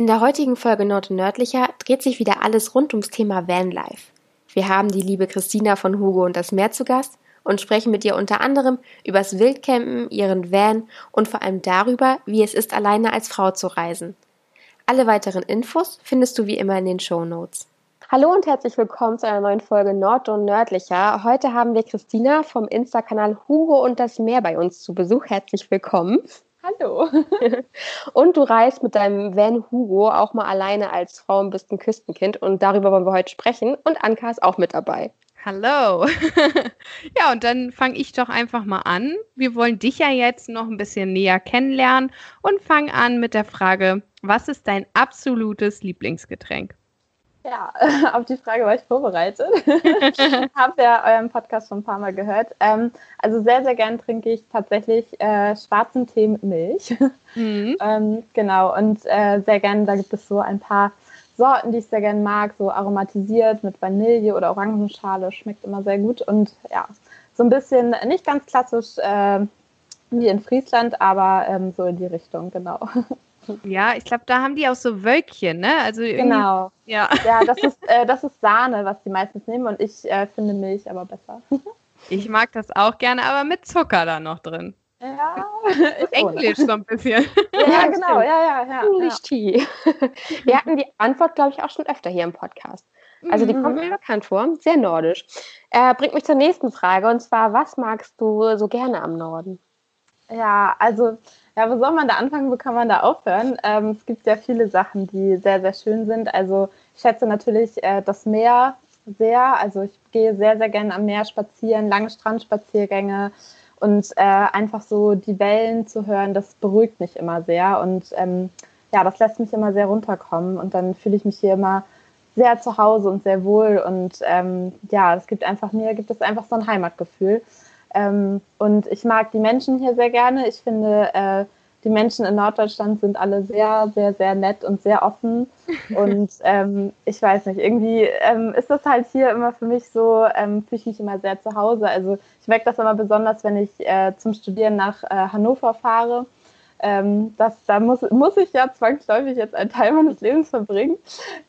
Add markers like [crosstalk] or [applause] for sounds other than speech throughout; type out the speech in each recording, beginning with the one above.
In der heutigen Folge Nord und Nördlicher dreht sich wieder alles rund ums Thema Vanlife. Wir haben die liebe Christina von Hugo und das Meer zu Gast und sprechen mit ihr unter anderem übers Wildcampen, ihren Van und vor allem darüber, wie es ist, alleine als Frau zu reisen. Alle weiteren Infos findest du wie immer in den Show Notes. Hallo und herzlich willkommen zu einer neuen Folge Nord und Nördlicher. Heute haben wir Christina vom Insta-Kanal Hugo und das Meer bei uns zu Besuch. Herzlich willkommen. Hallo. [laughs] und du reist mit deinem Van Hugo auch mal alleine als Frau und bist ein Küstenkind und darüber wollen wir heute sprechen. Und Anka ist auch mit dabei. Hallo. [laughs] ja, und dann fange ich doch einfach mal an. Wir wollen dich ja jetzt noch ein bisschen näher kennenlernen und fangen an mit der Frage, was ist dein absolutes Lieblingsgetränk? Ja, [laughs] auf die Frage war ich vorbereitet. [laughs] Habe ja euren Podcast schon ein paar Mal gehört. Ähm, also sehr, sehr gern trinke ich tatsächlich äh, schwarzen Tee mit Milch. [laughs] Mhm. ähm, genau, und äh, sehr gern, da gibt es so ein paar Sorten, die ich sehr gern mag, so aromatisiert mit Vanille oder Orangenschale, schmeckt immer sehr gut. Und ja, so ein bisschen, nicht ganz klassisch äh, wie in Friesland, aber ähm, so in die Richtung, genau. Ja, ich glaube, da haben die auch so Wölkchen, ne? Also genau. Ja, [laughs] ja das, ist, äh, das ist Sahne, was die meistens nehmen und ich äh, finde Milch aber besser. [laughs] ich mag das auch gerne, aber mit Zucker da noch drin. Ja, [laughs] Englisch so ein bisschen. Ja, genau, ja, ja, ja. English ja. Tea. Wir hatten die Antwort, glaube ich, auch schon öfter hier im Podcast. Also die kommt mhm. mir bekannt vor, sehr nordisch. Äh, bringt mich zur nächsten Frage und zwar, was magst du so gerne am Norden? Ja, also ja, wo soll man da anfangen, wo kann man da aufhören? Ähm, es gibt ja viele Sachen, die sehr, sehr schön sind. Also ich schätze natürlich äh, das Meer sehr. Also ich gehe sehr, sehr gerne am Meer spazieren, lange Strandspaziergänge und äh, einfach so die Wellen zu hören, das beruhigt mich immer sehr. Und ähm, ja, das lässt mich immer sehr runterkommen und dann fühle ich mich hier immer sehr zu Hause und sehr wohl. Und ähm, ja, es gibt einfach mir, gibt es einfach so ein Heimatgefühl. Ähm, und ich mag die Menschen hier sehr gerne. Ich finde, äh, die Menschen in Norddeutschland sind alle sehr, sehr, sehr nett und sehr offen. [laughs] Und ähm, ich weiß nicht, irgendwie ähm, ist das halt hier immer für mich so, ähm, fühle ich mich immer sehr zu Hause. Also ich merke das immer besonders, wenn ich äh, zum Studieren nach äh, Hannover fahre. Ähm, das, da muss, muss ich ja zwangsläufig jetzt einen Teil meines Lebens verbringen.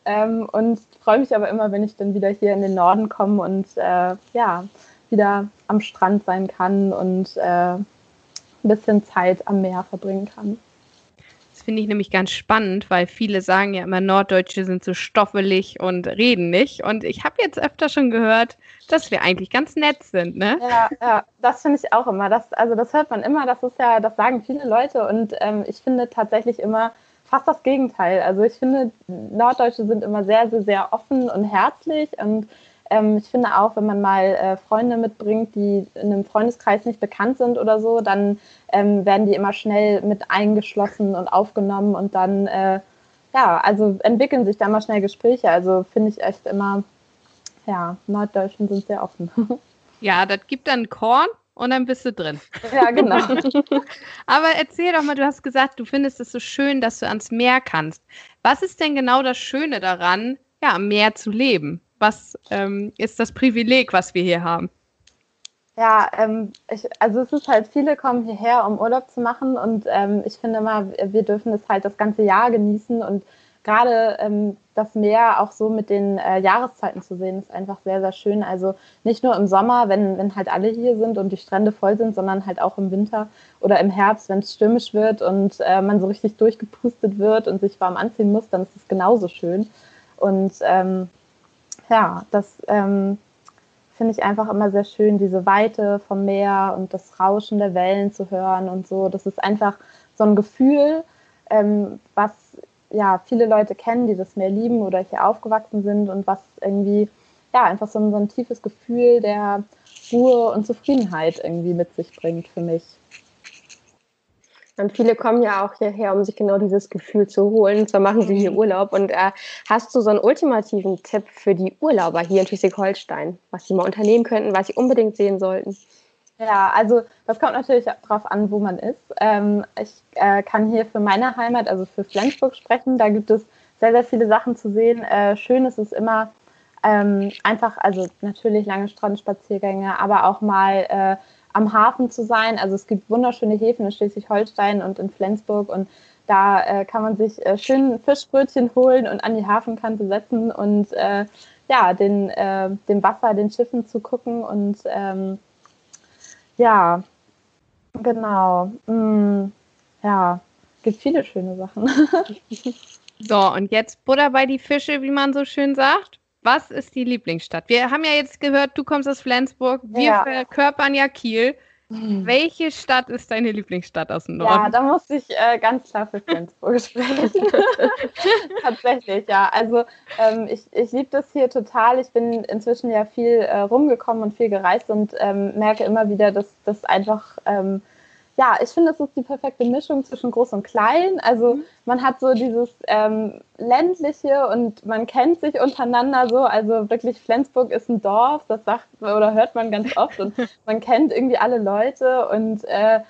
Ähm, und freue mich aber immer, wenn ich dann wieder hier in den Norden komme und äh, ja, wieder am Strand sein kann und äh, ein bisschen Zeit am Meer verbringen kann. Das finde ich nämlich ganz spannend, weil viele sagen ja immer, Norddeutsche sind so stoffelig und reden nicht. Und ich habe jetzt öfter schon gehört, dass wir eigentlich ganz nett sind, ne? Ja, ja das finde ich auch immer. Das, also das hört man immer, das ist ja, das sagen viele Leute und ähm, ich finde tatsächlich immer fast das Gegenteil. Also ich finde, Norddeutsche sind immer sehr, sehr, sehr offen und herzlich und ähm, ich finde auch, wenn man mal äh, Freunde mitbringt, die in einem Freundeskreis nicht bekannt sind oder so, dann ähm, werden die immer schnell mit eingeschlossen und aufgenommen und dann, äh, ja, also entwickeln sich da mal schnell Gespräche. Also finde ich echt immer, ja, Norddeutschen sind sehr offen. [laughs] Ja, das gibt dann Korn und dann bist du drin. Ja, genau. [laughs] Aber erzähl doch mal, du hast gesagt, du findest es so schön, dass du ans Meer kannst. Was ist denn genau das Schöne daran, ja, am Meer zu leben? Was ähm, ist das Privileg, was wir hier haben? Ja, ähm, ich, also es ist halt, viele kommen hierher, um Urlaub zu machen und ähm, ich finde immer, wir dürfen es halt das ganze Jahr genießen und gerade ähm, das Meer auch so mit den äh, Jahreszeiten zu sehen, ist einfach sehr, sehr schön. Also nicht nur im Sommer, wenn, wenn halt alle hier sind und die Strände voll sind, sondern halt auch im Winter oder im Herbst, wenn es stürmisch wird und äh, man so richtig durchgepustet wird und sich warm anziehen muss, dann ist es genauso schön. Und ähm, ja, das ähm, finde ich einfach immer sehr schön, diese Weite vom Meer und das Rauschen der Wellen zu hören und so. Das ist einfach so ein Gefühl, ähm, was ja viele Leute kennen, die das Meer lieben oder hier aufgewachsen sind und was irgendwie ja einfach so ein, so ein tiefes Gefühl der Ruhe und Zufriedenheit irgendwie mit sich bringt für mich. Und viele kommen ja auch hierher, um sich genau dieses Gefühl zu holen. Und zwar machen sie hier. Urlaub. Und äh, hast du so einen ultimativen Tipp für die Urlauber hier in Schleswig-Holstein, was sie mal unternehmen könnten, was sie unbedingt sehen sollten? Ja, also das kommt natürlich darauf an, wo man ist. Ähm, ich äh, kann hier für meine Heimat, also für Flensburg sprechen. Da gibt es sehr, sehr viele Sachen zu sehen. Äh, schön ist es immer ähm, einfach, also natürlich lange Strandspaziergänge, aber auch mal äh, am Hafen zu sein. Also es gibt wunderschöne Häfen in Schleswig-Holstein und in Flensburg und da äh, kann man sich äh, schön Fischbrötchen holen und an die Hafenkante setzen und äh, ja, den, äh, dem Wasser, den Schiffen zu gucken und ähm, ja, genau. Mm, ja, gibt viele schöne Sachen. [laughs] so, und jetzt Butter bei die Fische, wie man so schön sagt. Was ist die Lieblingsstadt? Wir haben ja jetzt gehört, du kommst aus Flensburg, wir ja. verkörpern ja Kiel. Hm. Welche Stadt ist deine Lieblingsstadt aus dem Norden? Ja, da muss ich äh, ganz klar für Flensburg [laughs] sprechen. [laughs] Tatsächlich, ja. Also ähm, ich, ich liebe das hier total. Ich bin inzwischen ja viel äh, rumgekommen und viel gereist und ähm, merke immer wieder, dass das einfach ähm, ja, ich finde, es ist die perfekte Mischung zwischen groß und klein. Also mhm. man hat so dieses ähm, ländliche und man kennt sich untereinander so. Also wirklich Flensburg ist ein Dorf, das sagt oder hört man ganz oft und [laughs] man kennt irgendwie alle Leute und äh,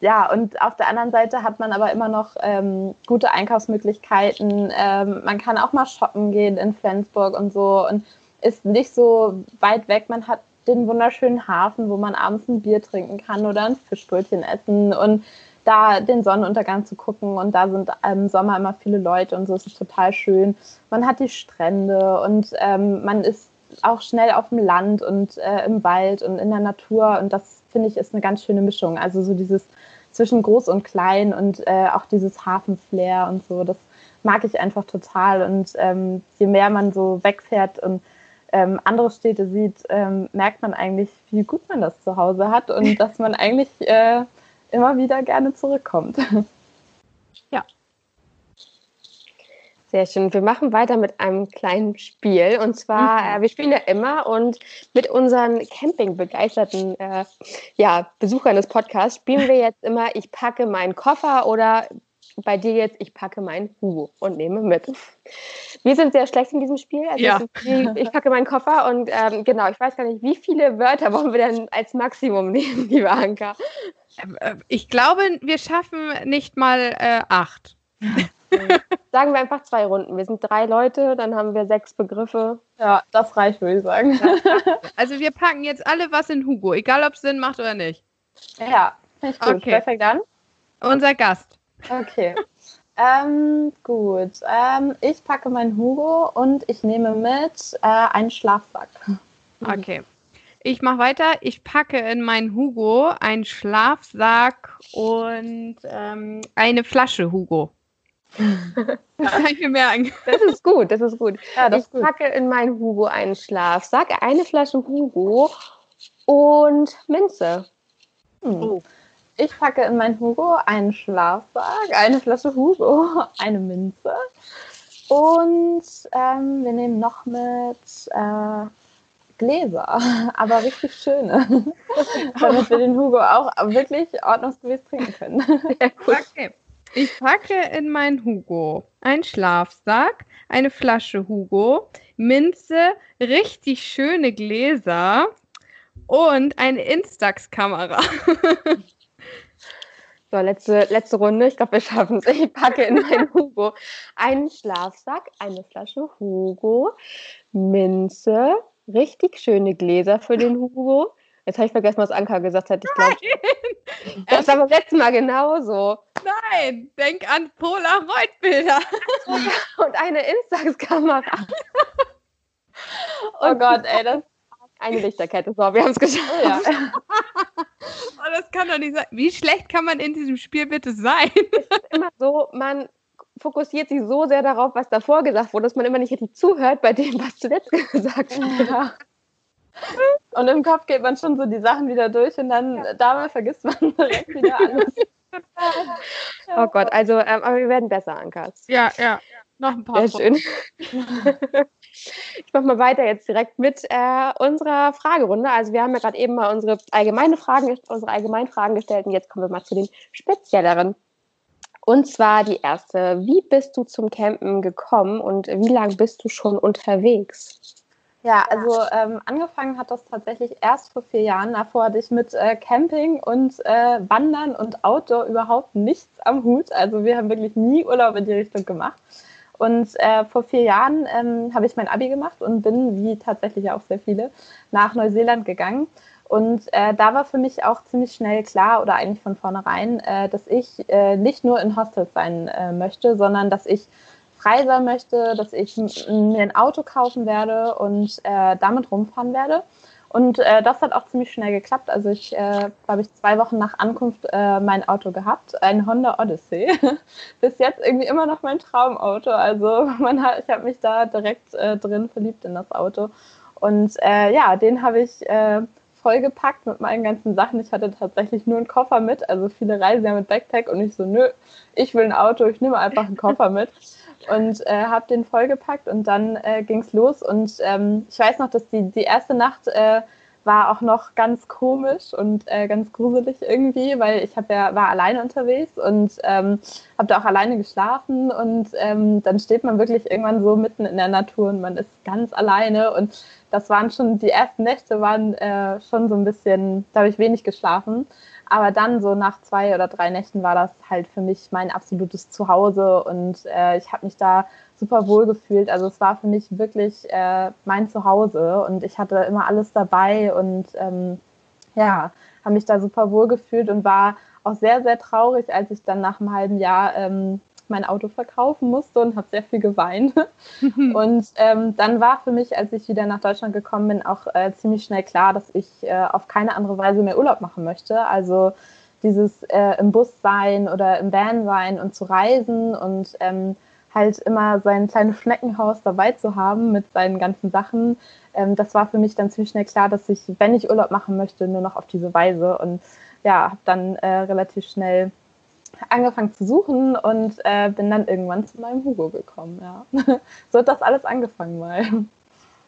ja, und auf der anderen Seite hat man aber immer noch ähm, gute Einkaufsmöglichkeiten. Ähm, man kann auch mal shoppen gehen in Flensburg und so und ist nicht so weit weg. Man hat den wunderschönen Hafen, wo man abends ein Bier trinken kann oder ein Fischbrötchen essen und da den Sonnenuntergang zu gucken. Und da sind im Sommer immer viele Leute und so ist es total schön. Man hat die Strände und ähm, man ist auch schnell auf dem Land und äh, im Wald und in der Natur. Und das finde ich ist eine ganz schöne Mischung. Also so dieses zwischen groß und klein und äh, auch dieses Hafenflair und so. Das mag ich einfach total. Und ähm, je mehr man so wegfährt und ähm, andere Städte sieht, ähm, merkt man eigentlich, wie gut man das zu Hause hat und [laughs] dass man eigentlich äh, immer wieder gerne zurückkommt. [laughs] Ja. Sehr schön. Wir machen weiter mit einem kleinen Spiel. Und zwar, mhm. äh, wir spielen ja immer und mit unseren Camping-begeisterten äh, ja, Besuchern des Podcasts spielen wir [laughs] jetzt immer, ich packe meinen Koffer oder bei dir jetzt, ich packe meinen Hugo und nehme mit. Wir sind sehr schlecht in diesem Spiel. Also ja. ich packe meinen Koffer und ähm, genau, ich weiß gar nicht, wie viele Wörter wollen wir denn als Maximum [laughs] nehmen, liebe Anka? Ähm, äh, ich glaube, wir schaffen nicht mal äh, acht. [laughs] sagen wir einfach zwei Runden. Wir sind drei Leute, dann haben wir sechs Begriffe. Ja, das reicht, würde ich sagen. [laughs] Also wir packen jetzt alle was in Hugo, egal ob es Sinn macht oder nicht. Ja, finde ich gut. Okay. Perfekt dann. Unser Gast. Okay. ähm, gut. Ähm, ich packe meinen Hugo und ich nehme mit äh, einen Schlafsack. Okay. Ich mache weiter. Ich packe in meinen Hugo einen Schlafsack und ähm, eine Flasche Hugo. [laughs] das kann ich mir merken. Das ist gut, das ist gut. Ja, das ich gut. packe in meinen Hugo einen Schlafsack, eine Flasche Hugo und Minze. Hm. Oh. Ich packe in mein Hugo einen Schlafsack, eine Flasche Hugo, [laughs] eine Minze und ähm, wir nehmen noch mit äh, Gläser, [laughs] aber richtig schöne, [laughs] damit wir den Hugo auch wirklich ordnungsgemäß trinken können. Okay. Ich packe in mein Hugo einen Schlafsack, eine Flasche Hugo, Minze, richtig schöne Gläser und eine Instax-Kamera. So, letzte, letzte Runde. Ich glaube, wir schaffen es. Ich packe in meinen [laughs] Hugo einen Schlafsack, eine Flasche Hugo, Minze, richtig schöne Gläser für den Hugo. Jetzt habe ich vergessen, was Anka gesagt hat. Ich glaube, [laughs] das war beim letzten Mal genauso. Nein, denk an Polaroid-Bilder. [laughs] Und eine Instax-Kamera. oh Gott, ey, das eine Lichterkette. So, wir haben es geschafft. Ja. [laughs] oh, das kann doch nicht sein. Wie schlecht kann man in diesem Spiel bitte sein? es ist immer so, man fokussiert sich so sehr darauf, was davor gesagt wurde, dass man immer nicht richtig zuhört bei dem, was zuletzt [laughs] gesagt wurde. Ja. Und im Kopf geht man schon so die Sachen wieder durch und dann ja. dabei vergisst man [laughs] direkt wieder alles. oh Gott, also, ähm, aber wir werden besser, Ankas. Ja, ja. Noch ein paar. Sehr schön. [laughs] Ich mache mal weiter jetzt direkt mit äh, unserer Fragerunde. Also wir haben ja gerade eben mal unsere allgemeine Fragen, unsere allgemeinen Fragen gestellt und jetzt kommen wir mal zu den spezielleren. Und zwar die erste: Wie bist du zum Campen gekommen und wie lange bist du schon unterwegs? Ja, also ähm, angefangen hat das tatsächlich erst vor vier Jahren. Davor hatte ich mit äh, Camping und äh, Wandern und Outdoor überhaupt nichts am Hut. Also wir haben wirklich nie Urlaub in die Richtung gemacht. Und äh, vor vier Jahren ähm, habe ich mein Abi gemacht und bin, wie tatsächlich auch sehr viele, nach Neuseeland gegangen. Und äh, da war für mich auch ziemlich schnell klar oder eigentlich von vornherein, äh, dass ich äh, nicht nur in Hostels sein äh, möchte, sondern dass ich frei sein möchte, dass ich mir ein Auto kaufen werde und äh, damit rumfahren werde. Und äh, das hat auch ziemlich schnell geklappt. Also ich äh, habe ich zwei Wochen nach Ankunft äh, mein Auto gehabt, ein Honda Odyssey. [laughs] Bis jetzt irgendwie immer noch mein Traumauto. Also [laughs] man hat, ich habe mich da direkt äh, drin verliebt in das Auto. Und äh, ja, den habe ich äh, vollgepackt mit meinen ganzen Sachen. Ich hatte tatsächlich nur einen Koffer mit. Also viele reisen ja mit Backpack und ich so, nö, ich will ein Auto, ich nehme einfach einen Koffer [laughs] mit und äh, habe den vollgepackt und dann äh, ging es los. Und ähm, ich weiß noch, dass die, die erste Nacht äh, war auch noch ganz komisch und äh, ganz gruselig irgendwie, weil ich hab ja, war alleine unterwegs und ähm, habe da auch alleine geschlafen und ähm, dann steht man wirklich irgendwann so mitten in der Natur und man ist ganz alleine und das waren schon, die ersten Nächte waren äh, schon so ein bisschen, da habe ich wenig geschlafen. Aber dann so nach zwei oder drei Nächten war das halt für mich mein absolutes Zuhause und äh, ich habe mich da super wohl gefühlt. Also es war für mich wirklich äh, mein Zuhause und ich hatte immer alles dabei und ähm, ja, habe mich da super wohl gefühlt und war auch sehr, sehr traurig, als ich dann nach einem halben Jahr ähm, mein Auto verkaufen musste und habe sehr viel geweint. [laughs] und ähm, dann war für mich, als ich wieder nach Deutschland gekommen bin, auch äh, ziemlich schnell klar, dass ich äh, auf keine andere Weise mehr Urlaub machen möchte. Also dieses äh, im Bus sein oder im Van sein und zu reisen und ähm, halt immer sein kleines Schneckenhaus dabei zu haben mit seinen ganzen Sachen. Ähm, das war für mich dann ziemlich schnell klar, dass ich, wenn ich Urlaub machen möchte, nur noch auf diese Weise und ja, habe dann äh, relativ schnell angefangen zu suchen und äh, bin dann irgendwann zu meinem Hugo gekommen. Ja. [laughs] so hat das alles angefangen mal.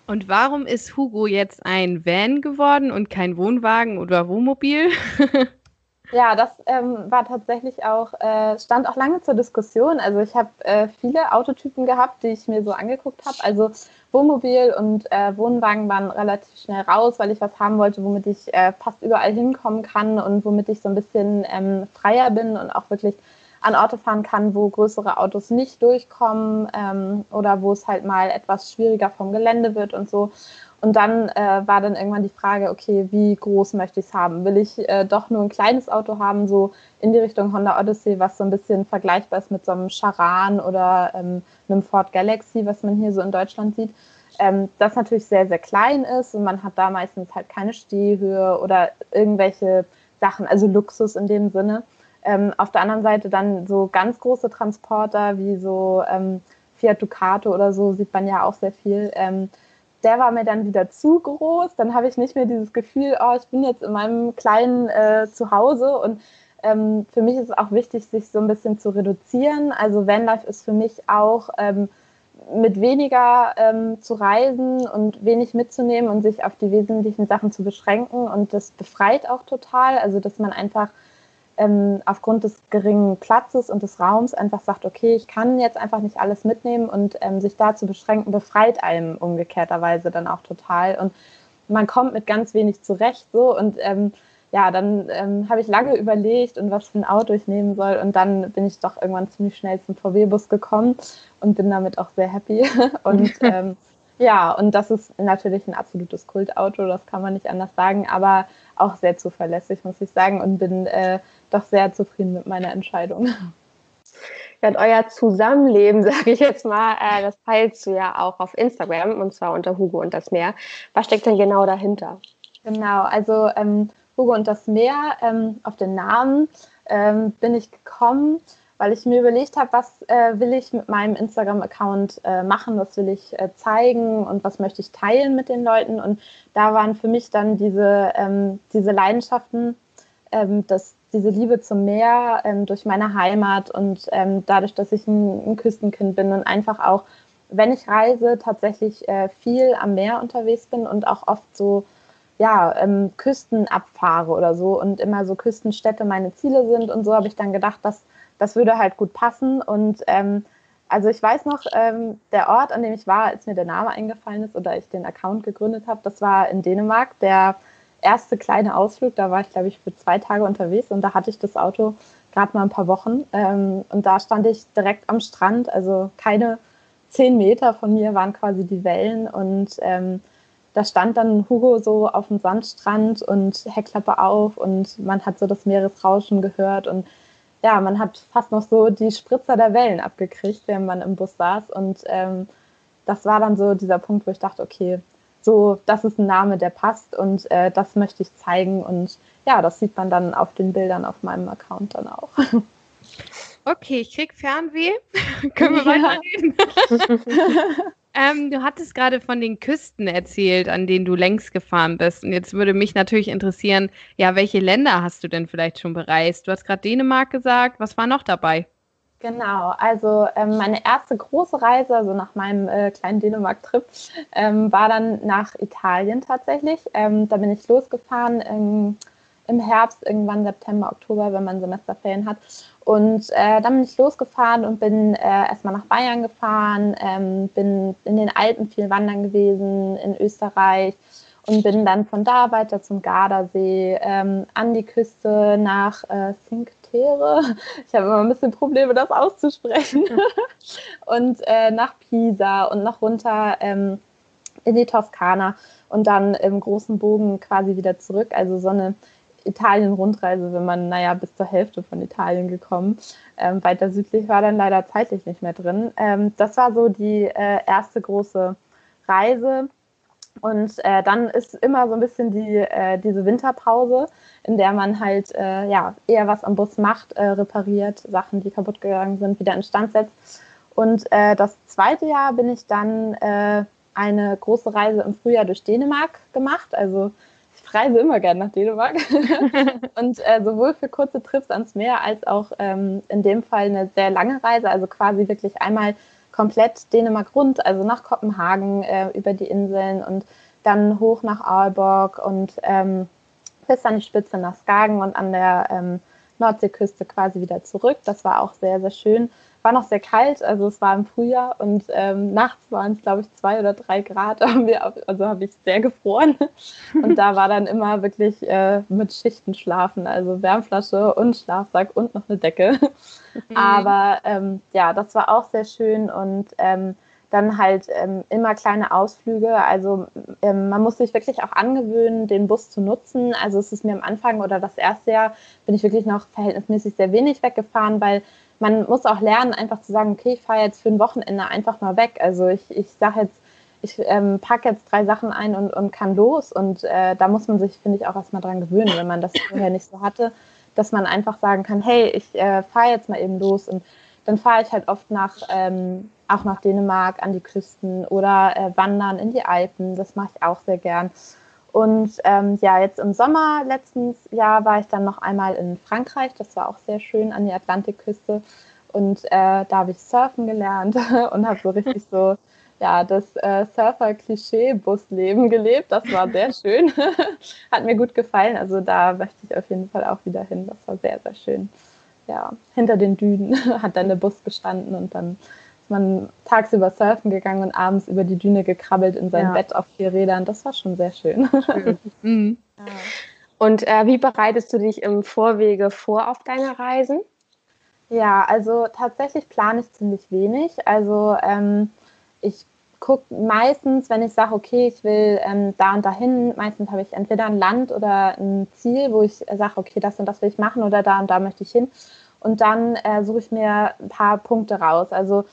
Und warum ist Hugo jetzt ein Van geworden und kein Wohnwagen oder Wohnmobil? [laughs] ja, das ähm, war tatsächlich auch, äh, stand auch lange zur Diskussion. Also ich habe äh, viele Autotypen gehabt, die ich mir so angeguckt habe. Also Wohnmobil und äh, Wohnwagen waren relativ schnell raus, weil ich was haben wollte, womit ich äh, fast überall hinkommen kann und womit ich so ein bisschen ähm, freier bin und auch wirklich an Orte fahren kann, wo größere Autos nicht durchkommen ähm, oder wo es halt mal etwas schwieriger vom Gelände wird und so. Und dann äh, war dann irgendwann die Frage, okay, wie groß möchte ich es haben? Will ich äh, doch nur ein kleines Auto haben, so in die Richtung Honda Odyssey, was so ein bisschen vergleichbar ist mit so einem Charan oder ähm, einem Ford Galaxy, was man hier so in Deutschland sieht? Ähm, das natürlich sehr, sehr klein ist und man hat da meistens halt keine Stehhöhe oder irgendwelche Sachen, also Luxus in dem Sinne. Ähm, auf der anderen Seite dann so ganz große Transporter wie so ähm, Fiat Ducato oder so sieht man ja auch sehr viel ähm, der war mir dann wieder zu groß. Dann habe ich nicht mehr dieses Gefühl, oh, ich bin jetzt in meinem kleinen äh, Zuhause. Und ähm, für mich ist es auch wichtig, sich so ein bisschen zu reduzieren. Also Vanlife ist für mich auch ähm, mit weniger ähm, zu reisen und wenig mitzunehmen und sich auf die wesentlichen Sachen zu beschränken. Und das befreit auch total. Also dass man einfach ähm, aufgrund des geringen Platzes und des Raums einfach sagt, okay, ich kann jetzt einfach nicht alles mitnehmen und ähm, sich da zu beschränken, befreit einem umgekehrterweise dann auch total. Und man kommt mit ganz wenig zurecht so. Und ähm, ja, dann ähm, habe ich lange überlegt und was für ein Auto ich nehmen soll. Und dann bin ich doch irgendwann ziemlich schnell zum VW-Bus gekommen und bin damit auch sehr happy. [laughs] Und [laughs] ähm, ja, und das ist natürlich ein absolutes Kultauto, das kann man nicht anders sagen, aber auch sehr zuverlässig, muss ich sagen, und bin äh, doch sehr zufrieden mit meiner Entscheidung. [laughs] Ja, und euer Zusammenleben, [laughs] sage ich jetzt mal, äh, das teilst du ja auch auf Instagram und zwar unter Hugo und das Meer. Was steckt denn genau dahinter? Genau, also ähm, Hugo und das Meer, ähm, auf den Namen ähm, bin ich gekommen, weil ich mir überlegt habe, was äh, will ich mit meinem Instagram-Account äh, machen, was will ich äh, zeigen und was möchte ich teilen mit den Leuten. Und da waren für mich dann diese, ähm, diese Leidenschaften, ähm, das, diese Liebe zum Meer ähm, durch meine Heimat und ähm, dadurch, dass ich ein, ein, Küstenkind bin und einfach auch, wenn ich reise, tatsächlich äh, viel am Meer unterwegs bin und auch oft so ja, ähm, Küsten abfahre oder so und immer so Küstenstädte meine Ziele sind und so habe ich dann gedacht, dass das würde halt gut passen. Und ähm, also ich weiß noch, ähm, der Ort, an dem ich war, als mir der Name eingefallen ist oder ich den Account gegründet habe, das war in Dänemark. Der erste kleine Ausflug, da war ich, glaube ich, für zwei Tage unterwegs und da hatte ich das Auto gerade mal ein paar Wochen. Ähm, und da stand ich direkt am Strand, also keine zehn Meter von mir waren quasi die Wellen und ähm, da stand dann Hugo so auf dem Sandstrand und Heckklappe auf und man hat so das Meeresrauschen gehört und ja, man hat fast noch so die Spritzer der Wellen abgekriegt, während man im Bus saß und ähm, das war dann so dieser Punkt, wo ich dachte, okay, so, das ist ein Name, der passt und äh, das möchte ich zeigen und ja, das sieht man dann auf den Bildern auf meinem Account dann auch. [laughs] Okay, ich krieg Fernweh. [laughs] Können wir weiterreden? [laughs] ähm, du hattest gerade von den Küsten erzählt, an denen du längst gefahren bist. Und jetzt würde mich natürlich interessieren, ja, welche Länder hast du denn vielleicht schon bereist? Du hast gerade Dänemark gesagt. Was war noch dabei? Genau, also ähm, meine erste große Reise, also nach meinem äh, kleinen Dänemark-Trip, ähm, war dann nach Italien tatsächlich. Ähm, da bin ich losgefahren im, im Herbst, irgendwann September, Oktober, wenn man Semesterferien hat. Und äh, dann bin ich losgefahren und bin äh, erstmal nach Bayern gefahren, ähm, bin in den Alpen viel wandern gewesen, in Österreich und bin dann von da weiter zum Gardasee, ähm, an die Küste nach äh, Cinque Ich habe immer ein bisschen Probleme, das auszusprechen. [laughs] und äh, nach Pisa und noch runter ähm, in die Toskana und dann im großen Bogen quasi wieder zurück. Also so eine Italien-Rundreise, wenn man, naja, bis zur Hälfte von Italien gekommen. Ähm, weiter südlich war dann leider zeitlich nicht mehr drin. Ähm, das war so die äh, erste große Reise. Und äh, dann ist immer so ein bisschen die, äh, diese Winterpause, in der man halt äh, ja, eher was am Bus macht, äh, repariert, Sachen, die kaputt gegangen sind, wieder instand setzt. Und äh, das zweite Jahr bin ich dann eine große Reise im Frühjahr durch Dänemark gemacht. Also reise immer gerne nach Dänemark. [laughs] und äh, sowohl für kurze Trips ans Meer als auch ähm, in dem Fall eine sehr lange Reise, also quasi wirklich einmal komplett Dänemark rund, also nach Kopenhagen äh, über die Inseln und dann hoch nach Aalborg und ähm, bis an die Spitze nach Skagen und an der ähm, Nordseeküste quasi wieder zurück. Das war auch sehr, sehr schön war noch sehr kalt, also es war im Frühjahr und ähm, nachts waren es, glaube ich, zwei oder drei Grad, [laughs] also habe ich sehr gefroren. Und da war dann immer wirklich äh, mit Schichten schlafen, also Wärmflasche und Schlafsack und noch eine Decke. Mhm. Aber ähm, ja, das war auch sehr schön und ähm, dann halt ähm, immer kleine Ausflüge. Also ähm, man muss sich wirklich auch angewöhnen, den Bus zu nutzen. Also es ist mir am Anfang oder das erste Jahr bin ich wirklich noch verhältnismäßig sehr wenig weggefahren, weil man muss auch lernen, einfach zu sagen, okay, ich fahre jetzt für ein Wochenende einfach mal weg. Also ich, ich sage jetzt, ich ähm, packe jetzt drei Sachen ein und, und kann los. Und äh, da muss man sich, finde ich, auch erstmal dran gewöhnen, wenn man das [laughs] vorher nicht so hatte, dass man einfach sagen kann, hey, ich äh, fahre jetzt mal eben los. Und dann fahre ich halt oft nach, ähm, auch nach Dänemark an die Küsten oder äh, wandern in die Alpen. Das mache ich auch sehr gern. Und ähm, ja, jetzt im Sommer letztens Jahr war ich dann noch einmal in Frankreich. Das war auch sehr schön an die Atlantikküste. Und äh, da habe ich surfen gelernt [laughs] und habe so richtig so ja, das äh, Surfer-Klischee-Busleben gelebt. Das war sehr schön. [laughs] Hat mir gut gefallen. Also da möchte ich auf jeden Fall auch wieder hin. Das war sehr, sehr schön. Ja, hinter den Dünen [laughs] hat dann der Bus gestanden und dann man tagsüber surfen gegangen und abends über die Düne gekrabbelt in sein ja. Bett auf vier Rädern. Das war schon sehr schön. schön. [laughs] Mhm. Ja. Und äh, wie bereitest du dich im Vorwege vor auf deine Reisen? Ja, also tatsächlich plane ich ziemlich wenig. Also ähm, ich gucke meistens, wenn ich sage, okay, ich will ähm, da und dahin, meistens habe ich entweder ein Land oder ein Ziel, wo ich sage, okay, das und das will ich machen oder da und da möchte ich hin. Und dann äh, suche ich mir ein paar Punkte raus. Also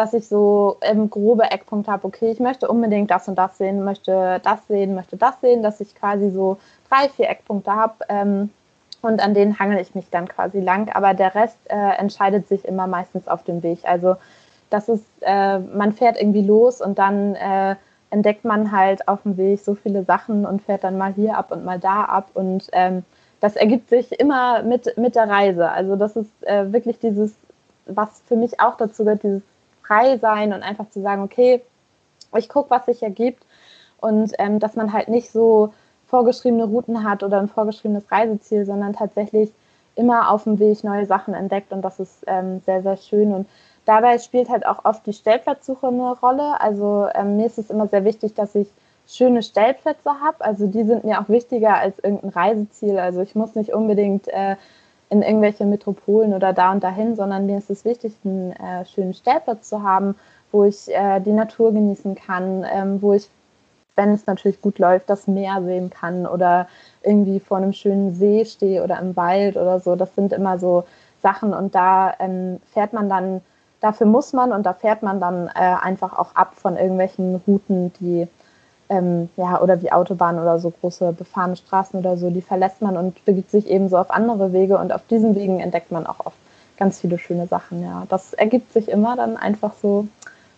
dass ich so ähm, grobe Eckpunkte habe, okay, ich möchte unbedingt das und das sehen, möchte das sehen, möchte das sehen, dass ich quasi so drei, vier Eckpunkte habe ähm, und an denen hangel ich mich dann quasi lang. Aber der Rest äh, entscheidet sich immer meistens auf dem Weg. Also das ist, äh, man fährt irgendwie los und dann äh, entdeckt man halt auf dem Weg so viele Sachen und fährt dann mal hier ab und mal da ab und ähm, das ergibt sich immer mit, mit der Reise. Also das ist äh, wirklich dieses, was für mich auch dazu gehört, dieses frei sein und einfach zu sagen, okay, ich gucke, was sich ergibt und ähm, dass man halt nicht so vorgeschriebene Routen hat oder ein vorgeschriebenes Reiseziel, sondern tatsächlich immer auf dem Weg neue Sachen entdeckt und das ist ähm, sehr, sehr schön und dabei spielt halt auch oft die Stellplatzsuche eine Rolle. Also ähm, mir ist es immer sehr wichtig, dass ich schöne Stellplätze habe. Also die sind mir auch wichtiger als irgendein Reiseziel. Also ich muss nicht unbedingt äh, in irgendwelche Metropolen oder da und dahin, sondern mir ist es wichtig, einen äh, schönen Stellplatz zu haben, wo ich äh, die Natur genießen kann, ähm, wo ich wenn es natürlich gut läuft, das Meer sehen kann oder irgendwie vor einem schönen See stehe oder im Wald oder so. Das sind immer so Sachen und da ähm, fährt man dann, dafür muss man und da fährt man dann äh, einfach auch ab von irgendwelchen Routen, die ähm, ja, oder wie Autobahnen oder so große befahrene Straßen oder so, die verlässt man und begibt sich eben so auf andere Wege und auf diesen Wegen entdeckt man auch oft ganz viele schöne Sachen, ja. Das ergibt sich immer dann einfach so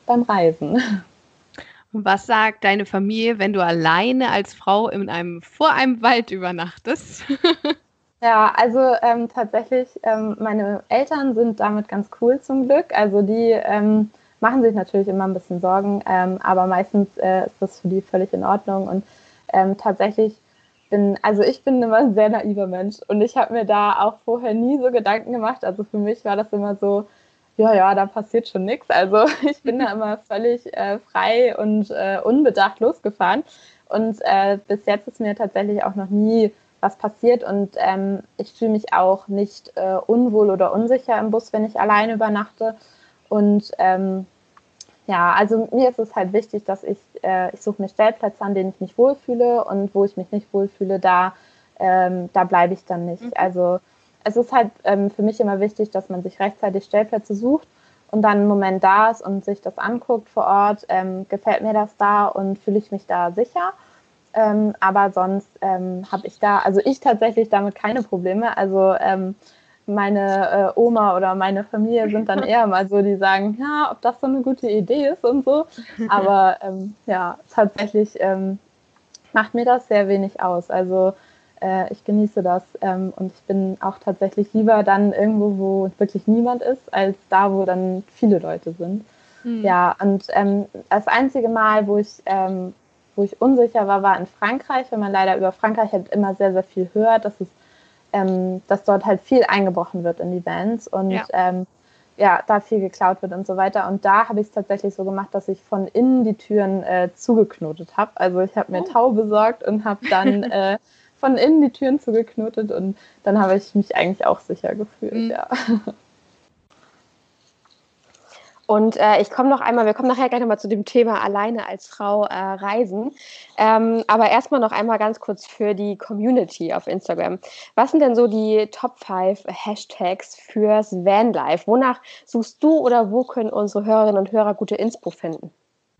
beim Reisen. Was sagt deine Familie, wenn du alleine als Frau in einem, vor einem Wald übernachtest? [laughs] Ja, also ähm, tatsächlich, ähm, meine Eltern sind damit ganz cool zum Glück. Also die ähm, machen sich natürlich immer ein bisschen Sorgen, ähm, aber meistens äh, ist das für die völlig in Ordnung. Und ähm, tatsächlich bin, also ich bin immer ein sehr naiver Mensch und ich habe mir da auch vorher nie so Gedanken gemacht. Also für mich war das immer so, ja, ja, da passiert schon nichts. Also [laughs] ich bin da immer völlig äh, frei und äh, unbedacht losgefahren. Und äh, bis jetzt ist mir tatsächlich auch noch nie was passiert und ähm, ich fühle mich auch nicht äh, unwohl oder unsicher im Bus, wenn ich alleine übernachte. Und ähm, ja, also mir ist es halt wichtig, dass ich, äh, ich suche mir Stellplätze, an denen ich mich wohlfühle und wo ich mich nicht wohlfühle, da, ähm, da bleibe ich dann nicht. Mhm. Also es ist halt ähm, für mich immer wichtig, dass man sich rechtzeitig Stellplätze sucht und dann einen Moment da ist und sich das anguckt vor Ort, ähm, gefällt mir das da und fühle ich mich da sicher. Ähm, aber sonst ähm, habe ich da, also ich tatsächlich damit keine Probleme. Also ähm, meine äh, Oma oder meine Familie sind dann [laughs] eher mal so, die sagen, ja, ob das so eine gute Idee ist und so. Aber [laughs] ähm, ja, tatsächlich ähm, macht mir das sehr wenig aus. Also äh, ich genieße das ähm, und ich bin auch tatsächlich lieber dann irgendwo, wo wirklich niemand ist, als da, wo dann viele Leute sind. Mhm. Ja, und ähm, das einzige Mal, wo ich ähm, wo ich unsicher war, war in Frankreich, wenn man leider über Frankreich halt immer sehr, sehr viel hört, dass es, ähm, dass dort halt viel eingebrochen wird in die Bands und ja. Ähm, ja, da viel geklaut wird und so weiter. Und da habe ich es tatsächlich so gemacht, dass ich von innen die Türen äh, zugeknotet habe. Also ich habe mir oh. Tau besorgt und habe dann [laughs] äh, von innen die Türen zugeknotet und dann habe ich mich eigentlich auch sicher gefühlt, mhm. ja. Und äh, ich komme noch einmal, wir kommen nachher gleich nochmal zu dem Thema alleine als Frau äh, reisen. Ähm, aber erstmal noch einmal ganz kurz für die Community auf Instagram. Was sind denn so die Top 5 Hashtags fürs Vanlife? Wonach suchst du oder wo können unsere Hörerinnen und Hörer gute Inspo finden?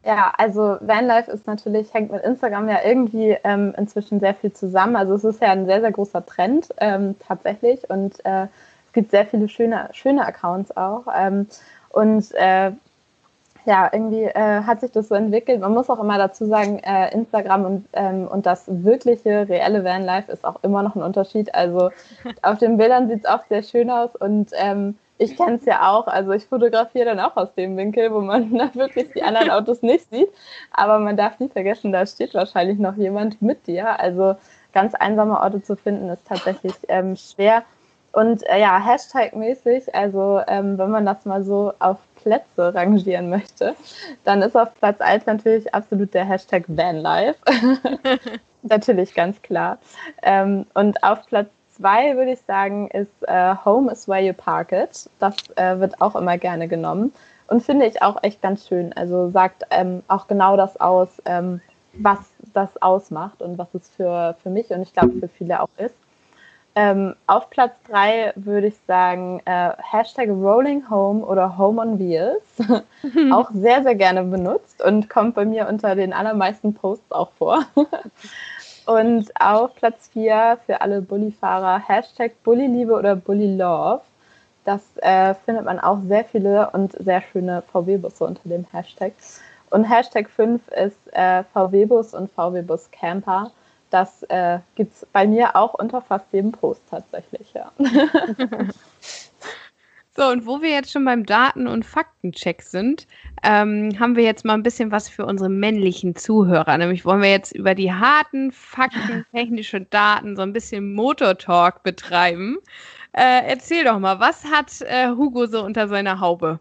Ja, also Vanlife ist natürlich, hängt mit Instagram ja irgendwie ähm, inzwischen sehr viel zusammen. Also es ist ja ein sehr, sehr großer Trend ähm, tatsächlich und äh, es gibt sehr viele schöne, schöne Accounts auch. Ähm, und äh, ja, irgendwie äh, hat sich das so entwickelt. Man muss auch immer dazu sagen, äh, Instagram und, ähm, und das wirkliche, reelle Vanlife ist auch immer noch ein Unterschied. Also [laughs] auf den Bildern sieht es auch sehr schön aus und ähm, ich kenne es ja auch. Also ich fotografiere dann auch aus dem Winkel, wo man [laughs] dann wirklich die anderen [laughs] Autos nicht sieht. Aber man darf nie vergessen, da steht wahrscheinlich noch jemand mit dir. Also ganz einsame Orte zu finden ist tatsächlich ähm, schwer. Und äh, ja, Hashtag-mäßig, also ähm, wenn man das mal so auf Plätze rangieren möchte, dann ist auf Platz 1 natürlich absolut der Hashtag Vanlife. [laughs] natürlich, ganz klar. Ähm, und auf Platz 2 würde ich sagen, ist äh, Home is where you park it. Das äh, wird auch immer gerne genommen. Und finde ich auch echt ganz schön. Also sagt ähm, auch genau das aus, ähm, was das ausmacht und was es für, für mich und ich glaube für viele auch ist. Ähm, auf Platz 3 würde ich sagen äh, Hashtag Rolling Home oder Home on Wheels. [laughs] auch sehr, sehr gerne benutzt und kommt bei mir unter den allermeisten Posts auch vor. [laughs] und auf Platz 4 für alle Bulli-Fahrer Hashtag Bulli-Liebe oder Bulli-Love. Das äh, findet man auch sehr viele und sehr schöne VW-Busse unter dem Hashtag. Und Hashtag 5 ist äh, VW-Bus und VW-Bus Camper das äh, gibt es bei mir auch unter fast jedem Post tatsächlich, ja. [laughs] So, und wo wir jetzt schon beim Daten- und Faktencheck sind, ähm, haben wir jetzt mal ein bisschen was für unsere männlichen Zuhörer. Nämlich wollen wir jetzt über die harten Fakten, [laughs] technische Daten, so ein bisschen Motor-Talk betreiben. Äh, erzähl doch mal, was hat äh, Hugo so unter seiner Haube?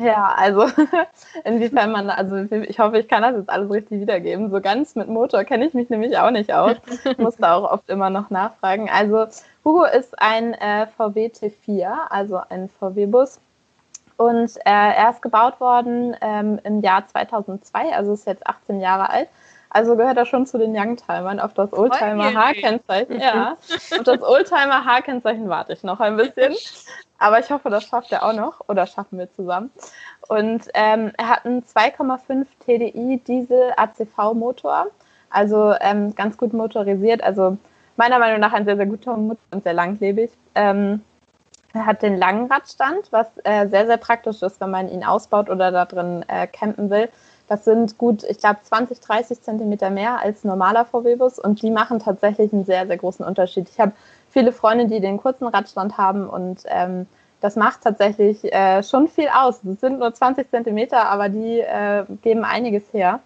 Ja, also [laughs] inwiefern man, also ich hoffe, ich kann das jetzt alles richtig wiedergeben. So ganz mit Motor kenne ich mich nämlich auch nicht aus. [laughs] Ich musste auch oft immer noch nachfragen. Also Hugo ist ein äh, VW T4, also ein VW-Bus. Und äh, er ist gebaut worden ähm, im Jahr 2002, also ist jetzt 18 Jahre alt. Also gehört er schon zu den Youngtimern auf das Oldtimer H-Kennzeichen. Ja, [laughs] auf das Oldtimer H-Kennzeichen warte ich noch ein bisschen. Aber ich hoffe, das schafft er auch noch oder schaffen wir zusammen. Und ähm, er hat einen 2,5 TDI Diesel ACV Motor, also ähm, ganz gut motorisiert. Also meiner Meinung nach ein sehr, sehr guter Motor und sehr langlebig. Ähm, er hat den langen Radstand, was äh, sehr, sehr praktisch ist, wenn man ihn ausbaut oder da drin äh, campen will. Das sind gut, ich glaube, 20, 30 Zentimeter mehr als normaler VW-Bus und die machen tatsächlich einen sehr, sehr großen Unterschied. Ich habe viele Freunde, die den kurzen Radstand haben und ähm, das macht tatsächlich äh, schon viel aus. Es sind nur 20 Zentimeter, aber die äh, geben einiges her.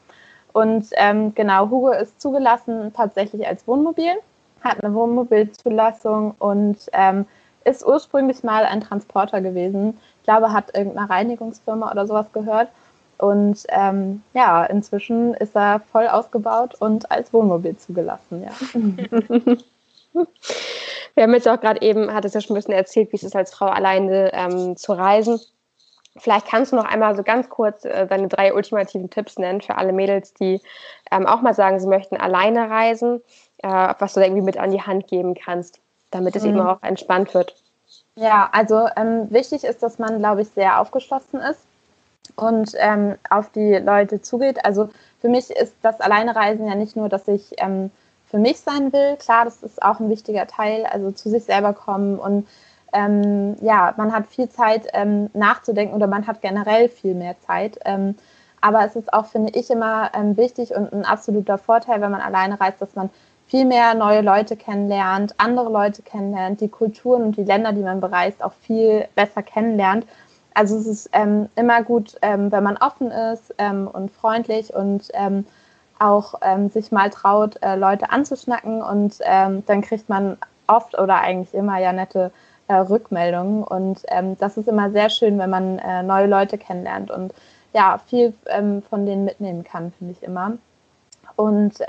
Und ähm, genau, Hugo ist zugelassen tatsächlich als Wohnmobil, hat eine Wohnmobilzulassung und ähm, ist ursprünglich mal ein Transporter gewesen. Ich glaube, hat irgendeiner Reinigungsfirma oder sowas gehört und ähm, ja, inzwischen ist er voll ausgebaut und als Wohnmobil zugelassen, ja. [laughs] Wir haben jetzt auch gerade eben, hat es ja schon ein bisschen erzählt, wie es ist, als Frau alleine ähm, zu reisen. Vielleicht kannst du noch einmal so ganz kurz äh, deine drei ultimativen Tipps nennen für alle Mädels, die ähm, auch mal sagen, sie möchten alleine reisen, äh, was du da irgendwie mit an die Hand geben kannst, damit es mhm. eben auch entspannt wird. Ja, also ähm, wichtig ist, dass man, glaube ich, sehr aufgeschlossen ist und ähm, auf die Leute zugeht. Also für mich ist das Alleinereisen ja nicht nur, dass ich ähm, für mich sein will. Klar, das ist auch ein wichtiger Teil, also zu sich selber kommen und ähm, ja, man hat viel Zeit ähm, nachzudenken oder man hat generell viel mehr Zeit. Ähm, aber es ist auch, finde ich, immer ähm, wichtig und ein absoluter Vorteil, wenn man alleine reist, dass man viel mehr neue Leute kennenlernt, andere Leute kennenlernt, die Kulturen und die Länder, die man bereist, auch viel besser kennenlernt also es ist ähm, immer gut, ähm, wenn man offen ist und freundlich und auch ähm, sich mal traut, äh, Leute anzuschnacken und ähm, dann kriegt man oft oder eigentlich immer ja nette äh, Rückmeldungen und das ist immer sehr schön, wenn man äh, neue Leute kennenlernt und ja, viel von denen mitnehmen kann, finde ich immer. Und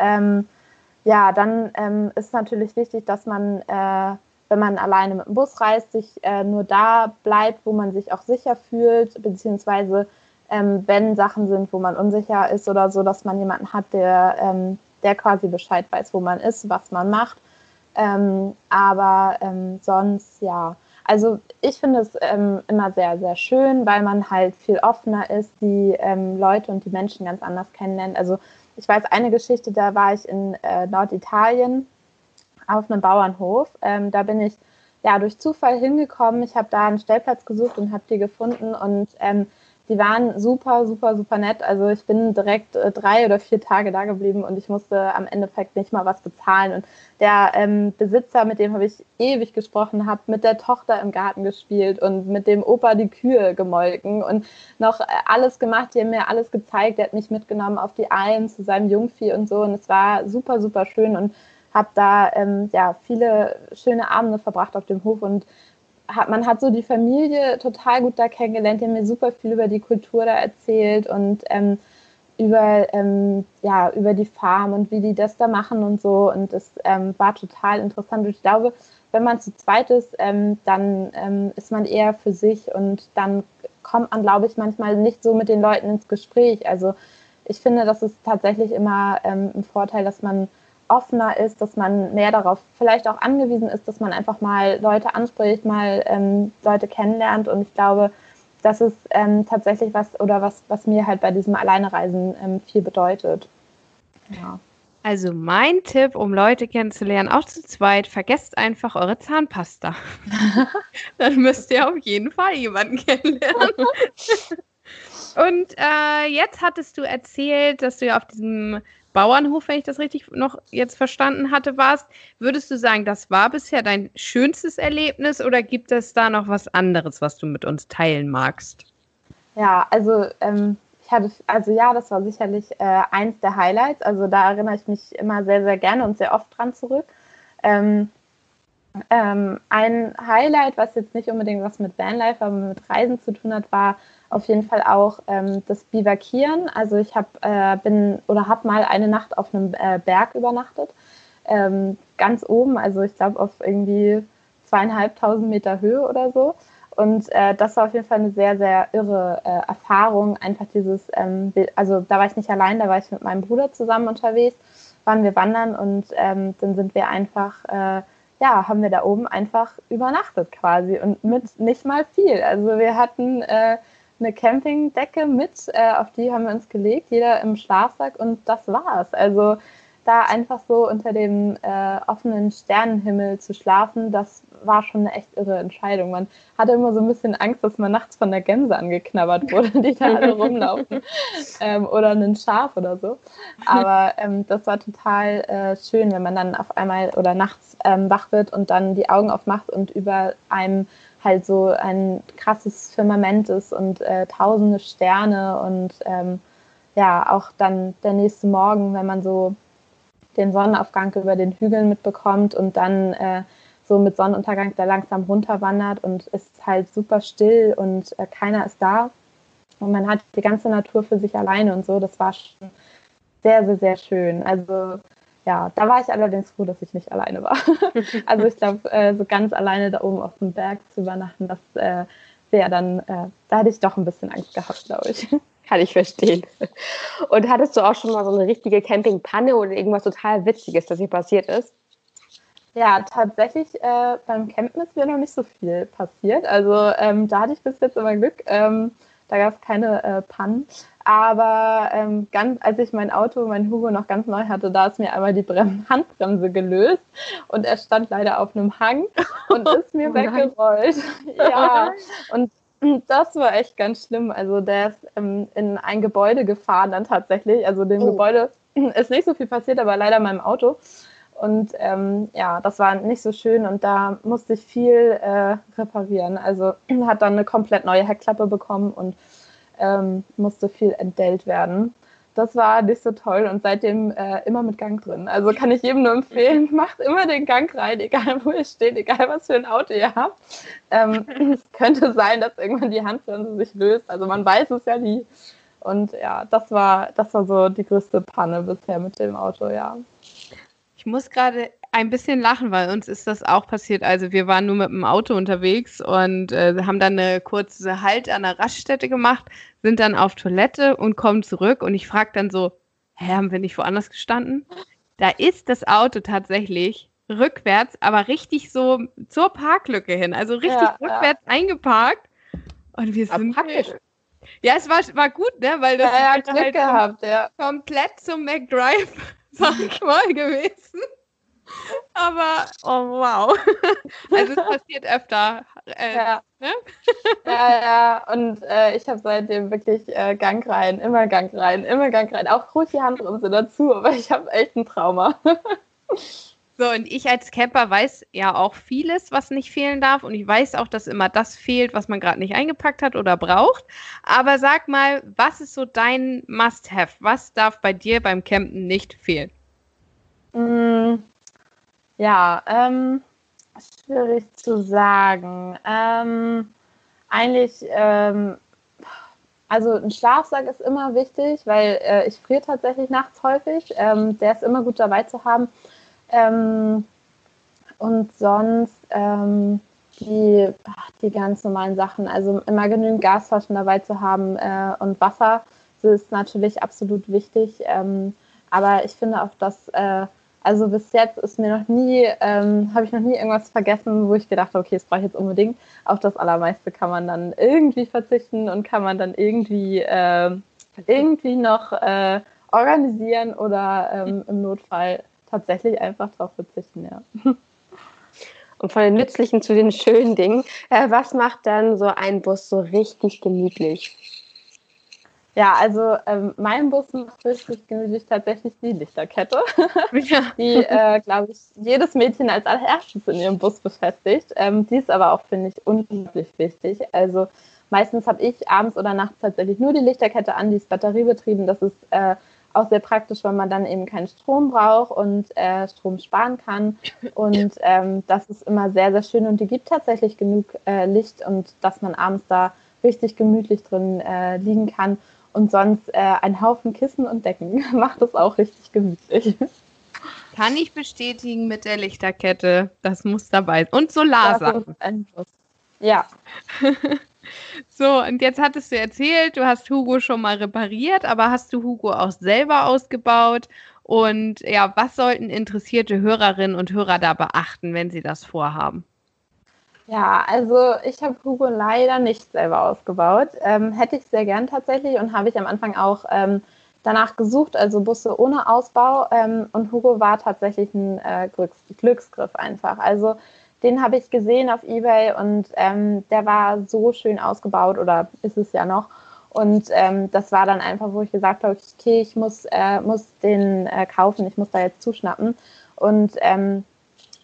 ja, dann ist natürlich wichtig, dass man äh, wenn man alleine mit dem Bus reist, sich äh, nur da bleibt, wo man sich auch sicher fühlt, beziehungsweise ähm, wenn Sachen sind, wo man unsicher ist oder so, dass man jemanden hat, der, ähm, der quasi Bescheid weiß, wo man ist, was man macht. Ähm, aber ähm, sonst, ja. Also ich finde es ähm, immer sehr, sehr schön, weil man halt viel offener ist, die ähm, Leute und die Menschen ganz anders kennenlernt. Also ich weiß eine Geschichte, da war ich in äh, Norditalien auf einem Bauernhof. Da bin ich ja durch Zufall hingekommen. Ich habe da einen Stellplatz gesucht und habe die gefunden und die waren super, super, super nett. Also ich bin direkt äh, drei oder vier Tage da geblieben und ich musste am Endeffekt nicht mal was bezahlen. Und der ähm, Besitzer, mit dem habe ich ewig gesprochen, habe mit der Tochter im Garten gespielt und mit dem Opa die Kühe gemolken und noch äh, alles gemacht. Die haben mir alles gezeigt. Der hat mich mitgenommen auf die Alm zu seinem Jungvieh und so. Und es war super, super schön. Und habe da ähm, ja, viele schöne Abende verbracht auf dem Hof und hat, man hat so die Familie total gut da kennengelernt. Die haben mir super viel über die Kultur da erzählt und ähm, über, ähm, ja, über die Farm und wie die das da machen und so. Und das ähm, war total interessant. Und ich glaube, wenn man zu zweit ist, ähm, dann ähm, ist man eher für sich und dann kommt man, glaube ich, manchmal nicht so mit den Leuten ins Gespräch. Also ich finde, das ist tatsächlich immer ähm, ein Vorteil, dass man offener ist, dass man mehr darauf vielleicht auch angewiesen ist, dass man einfach mal Leute anspricht, mal ähm, Leute kennenlernt. Und ich glaube, das ist ähm, tatsächlich was oder was, was mir halt bei diesem Alleinereisen ähm, viel bedeutet. Ja. Also mein Tipp, um Leute kennenzulernen, auch zu zweit, vergesst einfach eure Zahnpasta. [laughs] Dann müsst ihr auf jeden Fall jemanden kennenlernen. [laughs] Und äh, jetzt hattest du erzählt, dass du ja auf diesem Bauernhof, wenn ich das richtig noch jetzt verstanden hatte, warst. Würdest du sagen, das war bisher dein schönstes Erlebnis oder gibt es da noch was anderes, was du mit uns teilen magst? Ja, also ähm, ich hatte, also ja, das war sicherlich äh, eins der Highlights. Also da erinnere ich mich immer sehr, sehr gerne und sehr oft dran zurück. Ähm, ähm, ein Highlight, was jetzt nicht unbedingt was mit Vanlife, aber mit Reisen zu tun hat, war auf jeden Fall auch ähm, das Bivakieren. Also ich habe äh, bin oder habe mal eine Nacht auf einem äh, Berg übernachtet, ähm, ganz oben, also ich glaube auf irgendwie zweieinhalbtausend Meter Höhe oder so. Und äh, das war auf jeden Fall eine sehr, sehr irre äh, Erfahrung. Einfach dieses, ähm, also da war ich nicht allein, da war ich mit meinem Bruder zusammen unterwegs, waren wir wandern und ähm, dann sind wir einfach, äh, ja, haben wir da oben einfach übernachtet quasi und mit nicht mal viel. Also wir hatten äh, eine Campingdecke mit, äh, auf die haben wir uns gelegt, jeder im Schlafsack und das war's. Also da einfach so unter dem äh, offenen Sternenhimmel zu schlafen, das war schon eine echt irre Entscheidung. Man hatte immer so ein bisschen Angst, dass man nachts von der Gänse angeknabbert [laughs] wurde, die da alle rumlaufen. ähm, oder einen Schaf oder so. Aber ähm, das war total äh, schön, wenn man dann auf einmal oder nachts ähm, wach wird und dann die Augen aufmacht und über einem halt so ein krasses Firmament ist und äh, tausende Sterne und ähm, ja, auch dann der nächste Morgen, wenn man so den Sonnenaufgang über den Hügeln mitbekommt und dann äh, so mit Sonnenuntergang da langsam runterwandert und es ist halt super still und äh, keiner ist da. Und man hat die ganze Natur für sich alleine und so. Das war schon sehr, sehr, sehr schön. Also ja, da war ich allerdings froh, dass ich nicht alleine war. [laughs] also ich glaube, äh, so ganz alleine da oben auf dem Berg zu übernachten, das äh, wäre dann, äh, da hätte ich doch ein bisschen Angst gehabt, glaube ich. [laughs] Kann ich verstehen. Und hattest du auch schon mal so eine richtige Campingpanne oder irgendwas total Witziges, das hier passiert ist? Ja, tatsächlich äh, beim Campen ist mir noch nicht so viel passiert. Also ähm, da hatte ich bis jetzt immer Glück. Ähm, da gab es keine äh, Pannen. Aber ähm, ganz, als ich mein Auto, mein Hugo noch ganz neu hatte, da ist mir einmal die Brem [laughs] Handbremse gelöst und er stand leider auf einem Hang [laughs] und ist mir oh weggerollt. [laughs] ja, und das war echt ganz schlimm. Also der ist ähm, in ein Gebäude gefahren dann tatsächlich. Also dem oh. Gebäude [clears throat] ist nicht so viel passiert, aber leider meinem Auto. Und ähm, ja, das war nicht so schön und da musste ich viel äh, reparieren. Also [clears throat] hat dann eine komplett neue Heckklappe bekommen und ähm, musste viel entdellt werden. Das war nicht so toll und seitdem äh, immer mit Gang drin. Also kann ich jedem nur empfehlen, [laughs] macht immer den Gang rein, egal wo ihr steht, egal was für ein Auto ihr habt. Ähm, [laughs] es könnte sein, dass irgendwann die Handbremse sich löst. Also man weiß es ja nie. Und ja, das war, das war so die größte Panne bisher mit dem Auto, ja. Ich muss gerade ein bisschen lachen, weil uns ist das auch passiert. Also wir waren nur mit dem Auto unterwegs und äh, haben dann eine kurze Halt an der Raststätte gemacht, sind dann auf Toilette und kommen zurück und ich frage dann so, hä, haben wir nicht woanders gestanden? Da ist das Auto tatsächlich rückwärts, aber richtig so zur Parklücke hin, also richtig ja, rückwärts ja. eingeparkt. Und wir sind. Ja, es war, war gut, ne? Weil das ja, ja, halt gehabt, ja. komplett zum McDrive sag ich mal, gewesen. Aber, oh wow. [laughs] Also es passiert öfter. Äh, ja. Ne? ja, ja, und äh, ich habe seitdem wirklich äh, Gang rein, immer Gang rein, immer Gang rein. Auch ruhig die Handbremse dazu, aber ich habe echt ein Trauma. So, und ich als Camper weiß ja auch vieles, was nicht fehlen darf. Und ich weiß auch, dass immer das fehlt, was man gerade nicht eingepackt hat oder braucht. Aber sag mal, was ist so dein Must-Have? Was darf bei dir beim Campen nicht fehlen? Mm, ja, ähm, schwierig zu sagen. Ähm, eigentlich, ähm, also ein Schlafsack ist immer wichtig, weil äh, ich friere tatsächlich nachts häufig. Ähm, der ist immer gut dabei zu haben. Ähm, und sonst ähm, die, ach, die ganz normalen Sachen, also immer genügend Gasflaschen dabei zu haben äh, und Wasser, das ist natürlich absolut wichtig. Ähm, aber ich finde auch, dass, äh, also bis jetzt ist mir noch nie, ähm, habe ich noch nie irgendwas vergessen, wo ich gedacht habe, okay, das brauche ich jetzt unbedingt. Auf das Allermeiste kann man dann irgendwie verzichten und kann man dann irgendwie, äh, irgendwie noch äh, organisieren oder ähm, im Notfall tatsächlich einfach darauf verzichten, ja. [laughs] Und von den nützlichen zu den schönen Dingen. Äh, was macht dann so ein Bus so richtig gemütlich? Ja, also ähm, mein Bus macht richtig gemütlich tatsächlich die Lichterkette, [laughs] ja. die, äh, glaube ich, jedes Mädchen als allererstes in ihrem Bus befestigt. Ähm, die ist aber auch, finde ich, unglaublich wichtig. Also meistens habe ich abends oder nachts tatsächlich nur die Lichterkette an, die ist batteriebetrieben. Das ist äh, auch sehr praktisch, weil man dann eben keinen Strom braucht und äh, Strom sparen kann. Und ähm, das ist immer sehr, sehr schön und die gibt tatsächlich genug äh, Licht und dass man abends da richtig gemütlich drin äh, liegen kann. Und sonst äh, ein Haufen Kissen und Decken [laughs] macht es auch richtig gemütlich. Kann ich bestätigen mit der Lichterkette. Das muss dabei sein. Und Solarsachen. Ja. [laughs] so, und jetzt hattest du erzählt, du hast Hugo schon mal repariert, aber hast du Hugo auch selber ausgebaut? Und ja, was sollten interessierte Hörerinnen und Hörer da beachten, wenn sie das vorhaben? Ja, also ich habe Hugo leider nicht selber ausgebaut. Ähm, hätte ich sehr gern tatsächlich und habe ich am Anfang auch ähm, danach gesucht, also Busse ohne Ausbau. Ähm, und Hugo war tatsächlich ein äh, Glücks Glücksgriff einfach. Also den habe ich gesehen auf Ebay und ähm, der war so schön ausgebaut oder ist es ja noch. Und ähm, das war dann einfach, wo ich gesagt habe, okay, ich muss, äh, muss den äh, kaufen, ich muss da jetzt zuschnappen. Und ähm,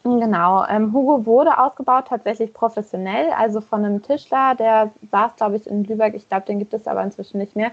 Genau, ähm, Hugo wurde ausgebaut tatsächlich professionell, also von einem Tischler, der saß, glaube ich, in Lübeck, ich glaube, den gibt es aber inzwischen nicht mehr.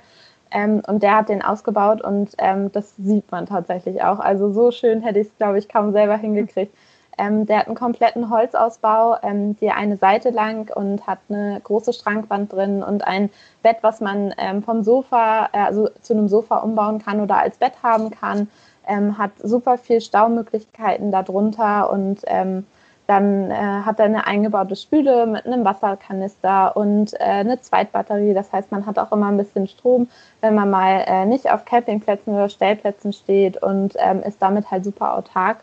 Ähm, und der hat den ausgebaut und ähm, das sieht man tatsächlich auch. Also so schön hätte ich es, glaube ich, kaum selber hingekriegt. Ähm, der hat einen kompletten Holzausbau, ähm, die eine Seite lang und hat eine große Schrankwand drin und ein Bett, was man ähm, vom Sofa, äh, also zu einem Sofa umbauen kann oder als Bett haben kann ähm, hat super viel Staumöglichkeiten darunter und ähm, dann äh, hat er eine eingebaute Spüle mit einem Wasserkanister und äh, eine Zweitbatterie. Das heißt, man hat auch immer ein bisschen Strom, wenn man mal äh, nicht auf Campingplätzen oder Stellplätzen steht und ähm, ist damit halt super autark.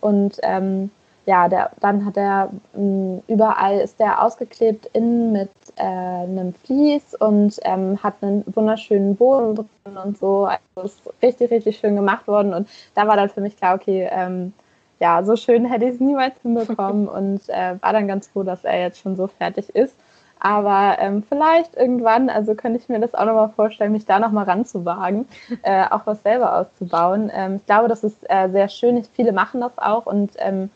Und ähm, ja, der, dann hat er mh, überall ist der ausgeklebt innen mit äh, einem Vlies und ähm, hat einen wunderschönen Boden drin und so. Also ist richtig, richtig schön gemacht worden. Und da war dann für mich klar, okay, ähm, ja, so schön hätte ich es niemals hinbekommen [laughs] und äh, war dann ganz froh, dass er jetzt schon so fertig ist. Aber ähm, vielleicht irgendwann, also könnte ich mir das auch nochmal vorstellen, mich da nochmal ranzuwagen, [laughs] äh, auch was selber auszubauen. Ähm, ich glaube, das ist äh, sehr schön. Viele machen das auch und ähm,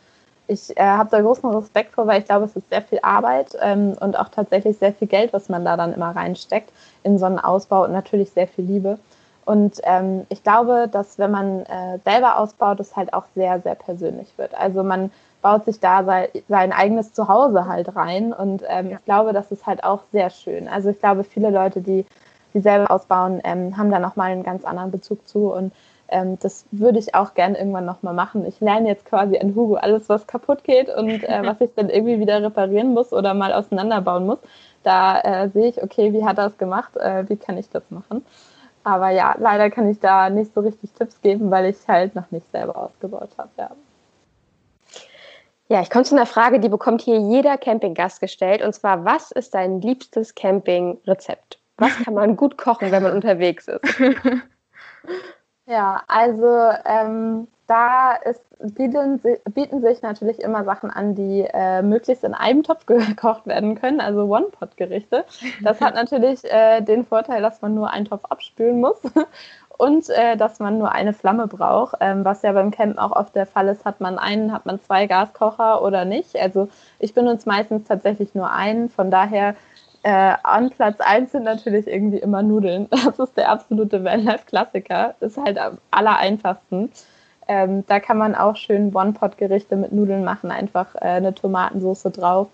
ich äh, habe da großen Respekt vor, weil ich glaube, es ist sehr viel Arbeit ähm, und auch tatsächlich sehr viel Geld, was man da dann immer reinsteckt in so einen Ausbau und natürlich sehr viel Liebe. Und ähm, ich glaube, dass wenn man äh, selber ausbaut, es halt auch sehr, sehr persönlich wird. Also man baut sich da sein, sein eigenes Zuhause halt rein und ähm, ja. ich glaube, das ist halt auch sehr schön. Also ich glaube, viele Leute, die, die selber ausbauen, ähm, haben da nochmal einen ganz anderen Bezug zu und ähm, das würde ich auch gerne irgendwann nochmal machen. Ich lerne jetzt quasi an Hugo alles, was kaputt geht und äh, [laughs] was ich dann irgendwie wieder reparieren muss oder mal auseinanderbauen muss. Da äh, sehe ich, okay, wie hat er es gemacht? Äh, wie kann ich das machen? Aber ja, leider kann ich da nicht so richtig Tipps geben, weil ich halt noch nicht selber ausgebaut habe. Ja. Ja, ich komme zu einer Frage, die bekommt hier jeder Campinggast gestellt. Und zwar, was ist dein liebstes Campingrezept? Was kann man gut kochen, wenn man [laughs] unterwegs ist? [laughs] Ja, also ähm, da ist, bieten, bieten, sich natürlich immer Sachen an, die äh, möglichst in einem Topf [laughs] gekocht werden können, also One-Pot-Gerichte. Das hat natürlich äh, den Vorteil, dass man nur einen Topf abspülen muss [laughs] und äh, dass man nur eine Flamme braucht, ähm, was ja beim Campen auch oft der Fall ist. Hat man einen, hat man zwei Gaskocher oder nicht? Also ich benutze meistens tatsächlich nur einen, von daher äh, an Platz 1 sind natürlich irgendwie immer Nudeln. [laughs] Das ist der absolute Vanlife-Klassiker. Ist halt am aller einfachsten. Ähm, da kann man auch schön One-Pot-Gerichte mit Nudeln machen, einfach äh, eine Tomatensauce drauf.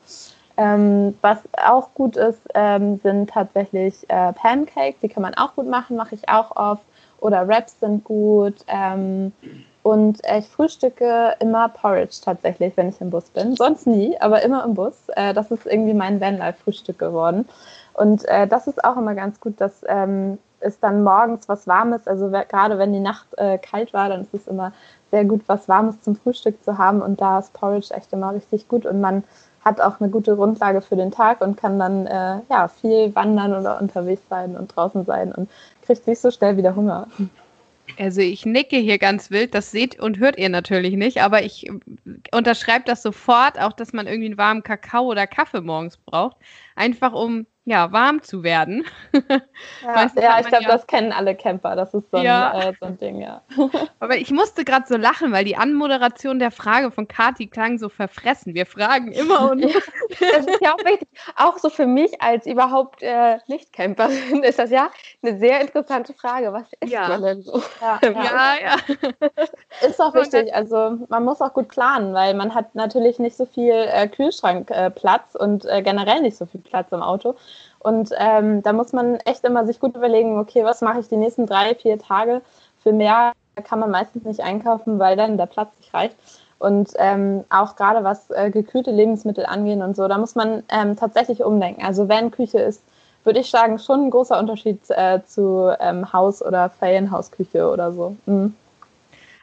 Ähm, was auch gut ist, ähm, sind tatsächlich äh, Pancakes. Die kann man auch gut machen, mache ich auch oft. Oder Wraps sind gut. Und ich frühstücke immer Porridge tatsächlich, wenn ich im Bus bin. Sonst nie, aber immer im Bus. Äh, das ist irgendwie mein Vanlife-Frühstück geworden. Und äh, das ist auch immer ganz gut, dass ähm, es dann morgens was Warmes, also gerade wenn die Nacht äh, kalt war, dann ist es immer sehr gut, was Warmes zum Frühstück zu haben. Und da ist Porridge echt immer richtig gut. Und man hat auch eine gute Grundlage für den Tag und kann dann äh, ja, viel wandern oder unterwegs sein und draußen sein und kriegt nicht so schnell wieder Hunger. Also ich nicke hier ganz wild, das seht und hört ihr natürlich nicht, aber ich unterschreibe das sofort, auch dass man irgendwie einen warmen Kakao oder Kaffee morgens braucht, einfach um ja, warm zu werden. [laughs] Ja, ja ich glaube, ja das kennen alle Camper. Das ist so ein, ja. äh, so ein Ding, ja. [laughs] Aber ich musste gerade so lachen, weil die Anmoderation der Frage von Kati klang so verfressen. Wir fragen immer und. das ist ja auch wichtig. Auch so für mich als überhaupt äh, Nicht-Camperin ist das ja eine sehr interessante Frage. Was ist man denn so? Ja, [laughs] ja. Ist auch wichtig. Also man muss auch gut planen, weil man hat natürlich nicht so viel äh, Kühlschrankplatz und äh, generell nicht so viel Platz im Auto. Und ähm, da muss man echt immer sich gut überlegen, okay, was mache ich die nächsten drei, vier Tage? Für mehr kann man meistens nicht einkaufen, weil dann der Platz nicht reicht. Und ähm, auch gerade was äh, gekühlte Lebensmittel angeht und so, da muss man ähm, tatsächlich umdenken. Also wenn Küche ist, würde ich sagen, schon ein großer Unterschied äh, zu ähm, Haus- oder Ferienhausküche oder so. Mhm.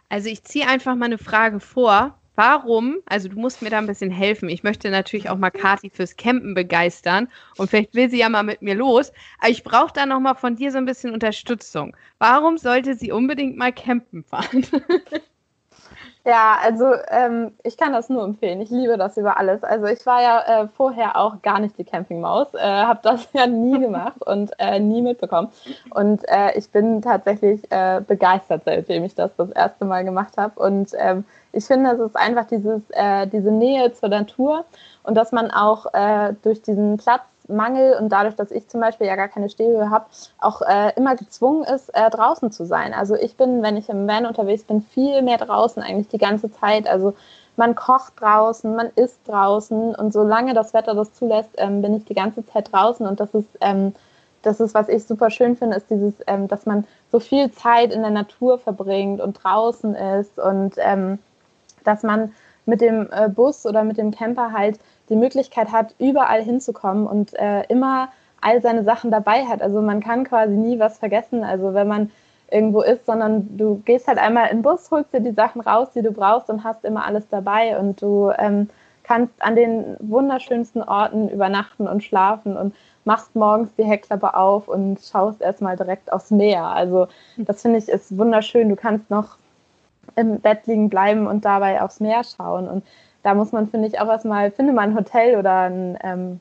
Also ich ziehe einfach mal eine Frage vor. Warum, also du musst mir da ein bisschen helfen. Ich möchte natürlich auch mal Kati fürs Campen begeistern und vielleicht will sie ja mal mit mir los. Aber ich brauche da nochmal von dir so ein bisschen Unterstützung. Warum sollte sie unbedingt mal campen fahren? [laughs] Ja, also ähm, ich kann das nur empfehlen. Ich liebe das über alles. Also ich war ja äh, vorher auch gar nicht die Campingmaus, äh, habe das [laughs] ja nie gemacht und äh, nie mitbekommen. Und äh, ich bin tatsächlich äh, begeistert, seitdem ich das das erste Mal gemacht habe. Und ähm, ich finde, es ist einfach dieses, äh, diese Nähe zur Natur und dass man auch durch diesen Platz Mangel und dadurch, dass ich zum Beispiel ja gar keine Stehhöhe habe, auch äh, immer gezwungen ist, äh, draußen zu sein. Also ich bin, wenn ich im Van unterwegs bin, viel mehr draußen eigentlich die ganze Zeit. Also man kocht draußen, man isst draußen und solange das Wetter das zulässt, ähm, bin ich die ganze Zeit draußen und das ist ähm, das ist, was ich super schön finde, ist dieses, ähm, dass man so viel Zeit in der Natur verbringt und draußen ist und ähm, dass man mit dem äh, Bus oder mit dem Camper halt die Möglichkeit hat, überall hinzukommen und äh, immer all seine Sachen dabei hat. Also man kann quasi nie was vergessen, also wenn man irgendwo ist, sondern du gehst halt einmal in den Bus, holst dir die Sachen raus, die du brauchst und hast immer alles dabei und du ähm, kannst an den wunderschönsten Orten übernachten und schlafen und machst morgens die Heckklappe auf und schaust erstmal direkt aufs Meer. Also das finde ich ist wunderschön. Du kannst noch im Bett liegen bleiben und dabei aufs Meer schauen und da muss man, finde ich, auch erstmal, finde mal ein Hotel oder ein ähm,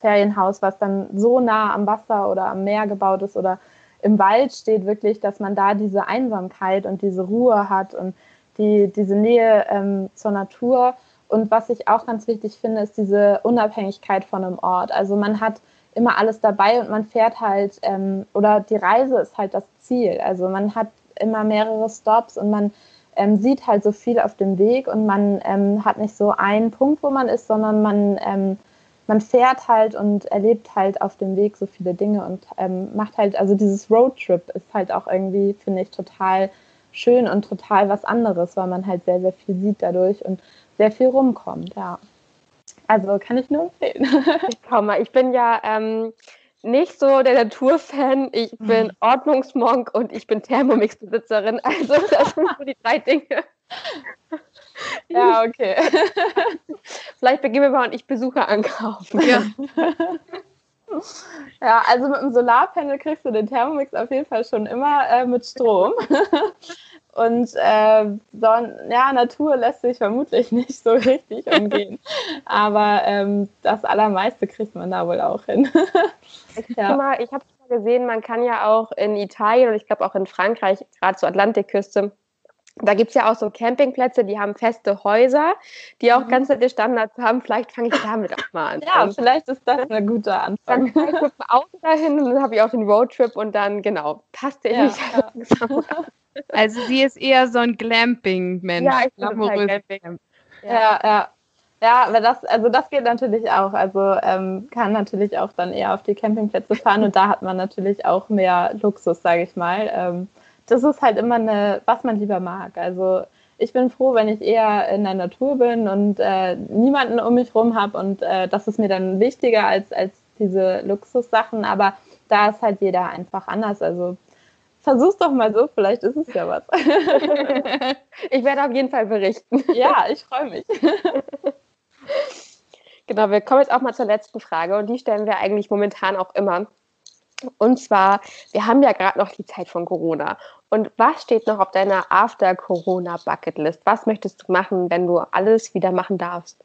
Ferienhaus, was dann so nah am Wasser oder am Meer gebaut ist oder im Wald steht, wirklich, dass man da diese Einsamkeit und diese Ruhe hat und die, diese Nähe ähm, zur Natur. Und was ich auch ganz wichtig finde, ist diese Unabhängigkeit von einem Ort. Also man hat immer alles dabei und man fährt halt, ähm, oder die Reise ist halt das Ziel. Also man hat immer mehrere Stops und man ähm, sieht halt so viel auf dem Weg und man ähm, hat nicht so einen Punkt, wo man ist, sondern man, ähm, man fährt halt und erlebt halt auf dem Weg so viele Dinge und ähm, macht halt, also dieses Roadtrip ist halt auch irgendwie, finde ich, total schön und total was anderes, weil man halt sehr, sehr viel sieht dadurch und sehr viel rumkommt, ja. Also kann ich nur empfehlen. [laughs] Schau mal, ich bin ja ähm, nicht so der Naturfan. Ich bin mhm. Ordnungsmonk und ich bin Thermomix-Besitzerin. [laughs] Also das sind so die drei Dinge. [laughs] Ja, okay. [laughs] Vielleicht beginnen wir mal und ich Besucher ankaufen. Ja. Ja, also mit dem Solarpanel kriegst du den Thermomix auf jeden Fall schon immer äh, mit Strom. Und äh, so, ja, Natur lässt sich vermutlich [laughs] nicht so richtig umgehen. Aber ähm, das Allermeiste kriegt man da wohl auch hin. [laughs] ich ja. habe hab gesehen, man kann ja auch in Italien und ich glaube auch in Frankreich, gerade zur Atlantikküste, da gibt es ja auch so Campingplätze, die haben feste Häuser, die auch mhm. ganz nette Standards haben. Vielleicht fange ich damit auch mal an. [laughs] Ja, vielleicht ist das ein guter Anfang. Dann fahre ich mit dem Auto dahin und dann habe ich auch den Roadtrip und dann, genau, passt der ja, nicht ja. [laughs] Also sie ist eher so ein Glamping-Mensch. Ja, ich bin Glamping. Ja, ja. Ja, aber das, also das geht natürlich auch. Also ähm, kann natürlich auch dann eher auf die Campingplätze fahren und da hat man natürlich auch mehr Luxus, sage ich mal. Ähm, das ist halt immer eine, was man lieber mag. Also ich bin froh, wenn ich eher in der Natur bin und äh, niemanden um mich rum habe und äh, das ist mir dann wichtiger als, als diese Luxussachen. Aber da ist halt jeder einfach anders. Also Versuch's doch mal so, vielleicht ist es ja was. [laughs] ich werde auf jeden Fall berichten. Ja, ich freue mich. [laughs] Genau, wir kommen jetzt auch mal zur letzten Frage und die stellen wir eigentlich momentan auch immer. Und zwar, wir haben ja gerade noch die Zeit von Corona. Und was steht noch auf deiner After-Corona-Bucketlist? Was möchtest du machen, wenn du alles wieder machen darfst?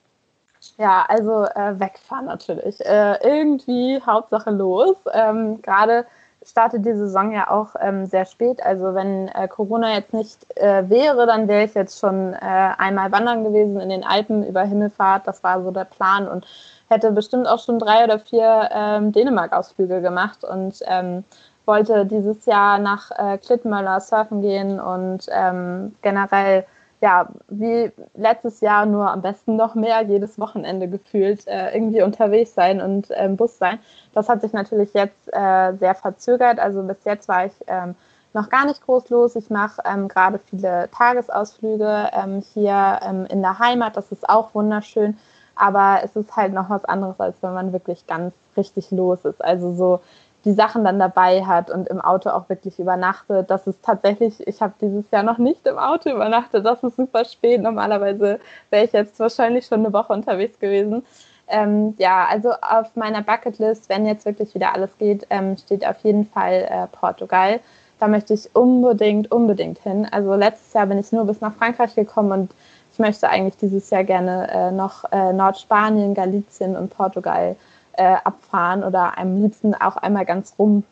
Ja, also äh, wegfahren natürlich. Äh, irgendwie Hauptsache los. Ähm, gerade startet die Saison ja auch ähm, sehr spät. Also wenn äh, Corona jetzt nicht äh, wäre, dann wäre ich jetzt schon äh, einmal wandern gewesen in den Alpen über Himmelfahrt. Das war so der Plan und hätte bestimmt auch schon drei oder vier ähm, Dänemark-Ausflüge gemacht und ähm, wollte dieses Jahr nach äh, Klittmöller surfen gehen und ähm, generell ja, wie letztes Jahr nur am besten noch mehr jedes Wochenende gefühlt äh, irgendwie unterwegs sein und äh, im Bus sein. Das hat sich natürlich jetzt äh, sehr verzögert. Also bis jetzt war ich ähm, noch gar nicht groß los. Ich mache ähm, gerade viele Tagesausflüge ähm, hier ähm, in der Heimat. Das ist auch wunderschön. Aber es ist halt noch was anderes, als wenn man wirklich ganz richtig los ist. Also so die Sachen dann dabei hat und im Auto auch wirklich übernachtet. Das ist tatsächlich, ich habe dieses Jahr noch nicht im Auto übernachtet. Das ist super spät. Normalerweise wäre ich jetzt wahrscheinlich schon eine Woche unterwegs gewesen. Ähm, ja, also auf meiner Bucketlist, wenn jetzt wirklich wieder alles geht, ähm, steht auf jeden Fall äh, Portugal. Da möchte ich unbedingt, unbedingt hin. Also letztes Jahr bin ich nur bis nach Frankreich gekommen und ich möchte eigentlich dieses Jahr gerne äh, noch äh, Nordspanien, Galizien und Portugal äh, abfahren oder am liebsten auch einmal ganz rum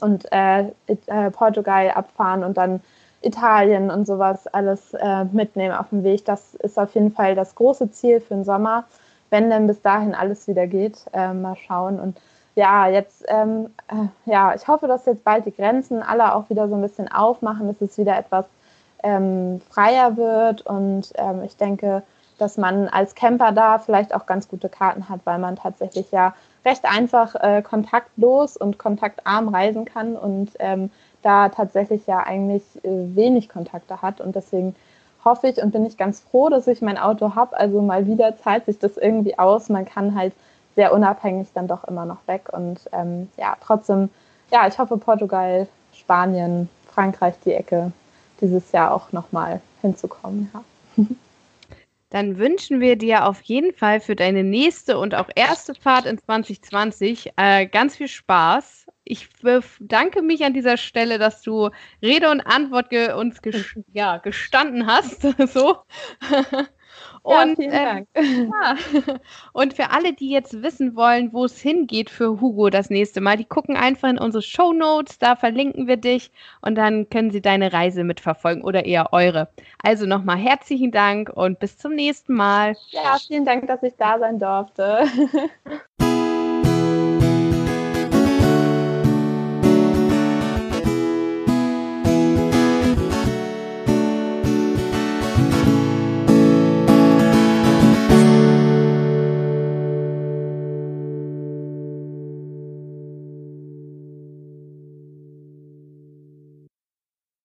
und äh, äh, Portugal abfahren und dann Italien und sowas alles äh, mitnehmen auf dem Weg. Das ist auf jeden Fall das große Ziel für den Sommer, wenn denn bis dahin alles wieder geht. mal schauen und ja, jetzt, ähm, ja, ich hoffe, dass jetzt bald die Grenzen alle auch wieder so ein bisschen aufmachen, dass es wieder etwas ähm, freier wird. Und ähm, ich denke, dass man als Camper da vielleicht auch ganz gute Karten hat, weil man tatsächlich ja recht einfach äh, kontaktlos und kontaktarm reisen kann und ähm, da tatsächlich ja eigentlich äh, wenig Kontakte hat. Und deswegen hoffe ich und bin ich ganz froh, dass ich mein Auto habe. Also mal wieder zahlt sich das irgendwie aus. Man kann halt sehr unabhängig dann doch immer noch weg. Und ähm, ja, trotzdem, ja, ich hoffe Portugal, Spanien, Frankreich die Ecke dieses Jahr auch nochmal hinzukommen. Ja. [laughs] Dann wünschen wir dir auf jeden Fall für deine nächste und auch erste Fahrt in 2020 äh, ganz viel Spaß. Ich bedanke mich an dieser Stelle, dass du Rede und Antwort ge uns ges [laughs] ja, gestanden hast. [laughs] so. Und, ja, äh, [laughs] ja. und für alle, die jetzt wissen wollen, wo es hingeht für Hugo das nächste Mal, die gucken einfach in unsere Show Notes, da verlinken wir dich und dann können sie deine Reise mitverfolgen oder eher eure. Also nochmal herzlichen Dank und bis zum nächsten Mal. Ja, vielen Dank, dass ich da sein durfte. [laughs]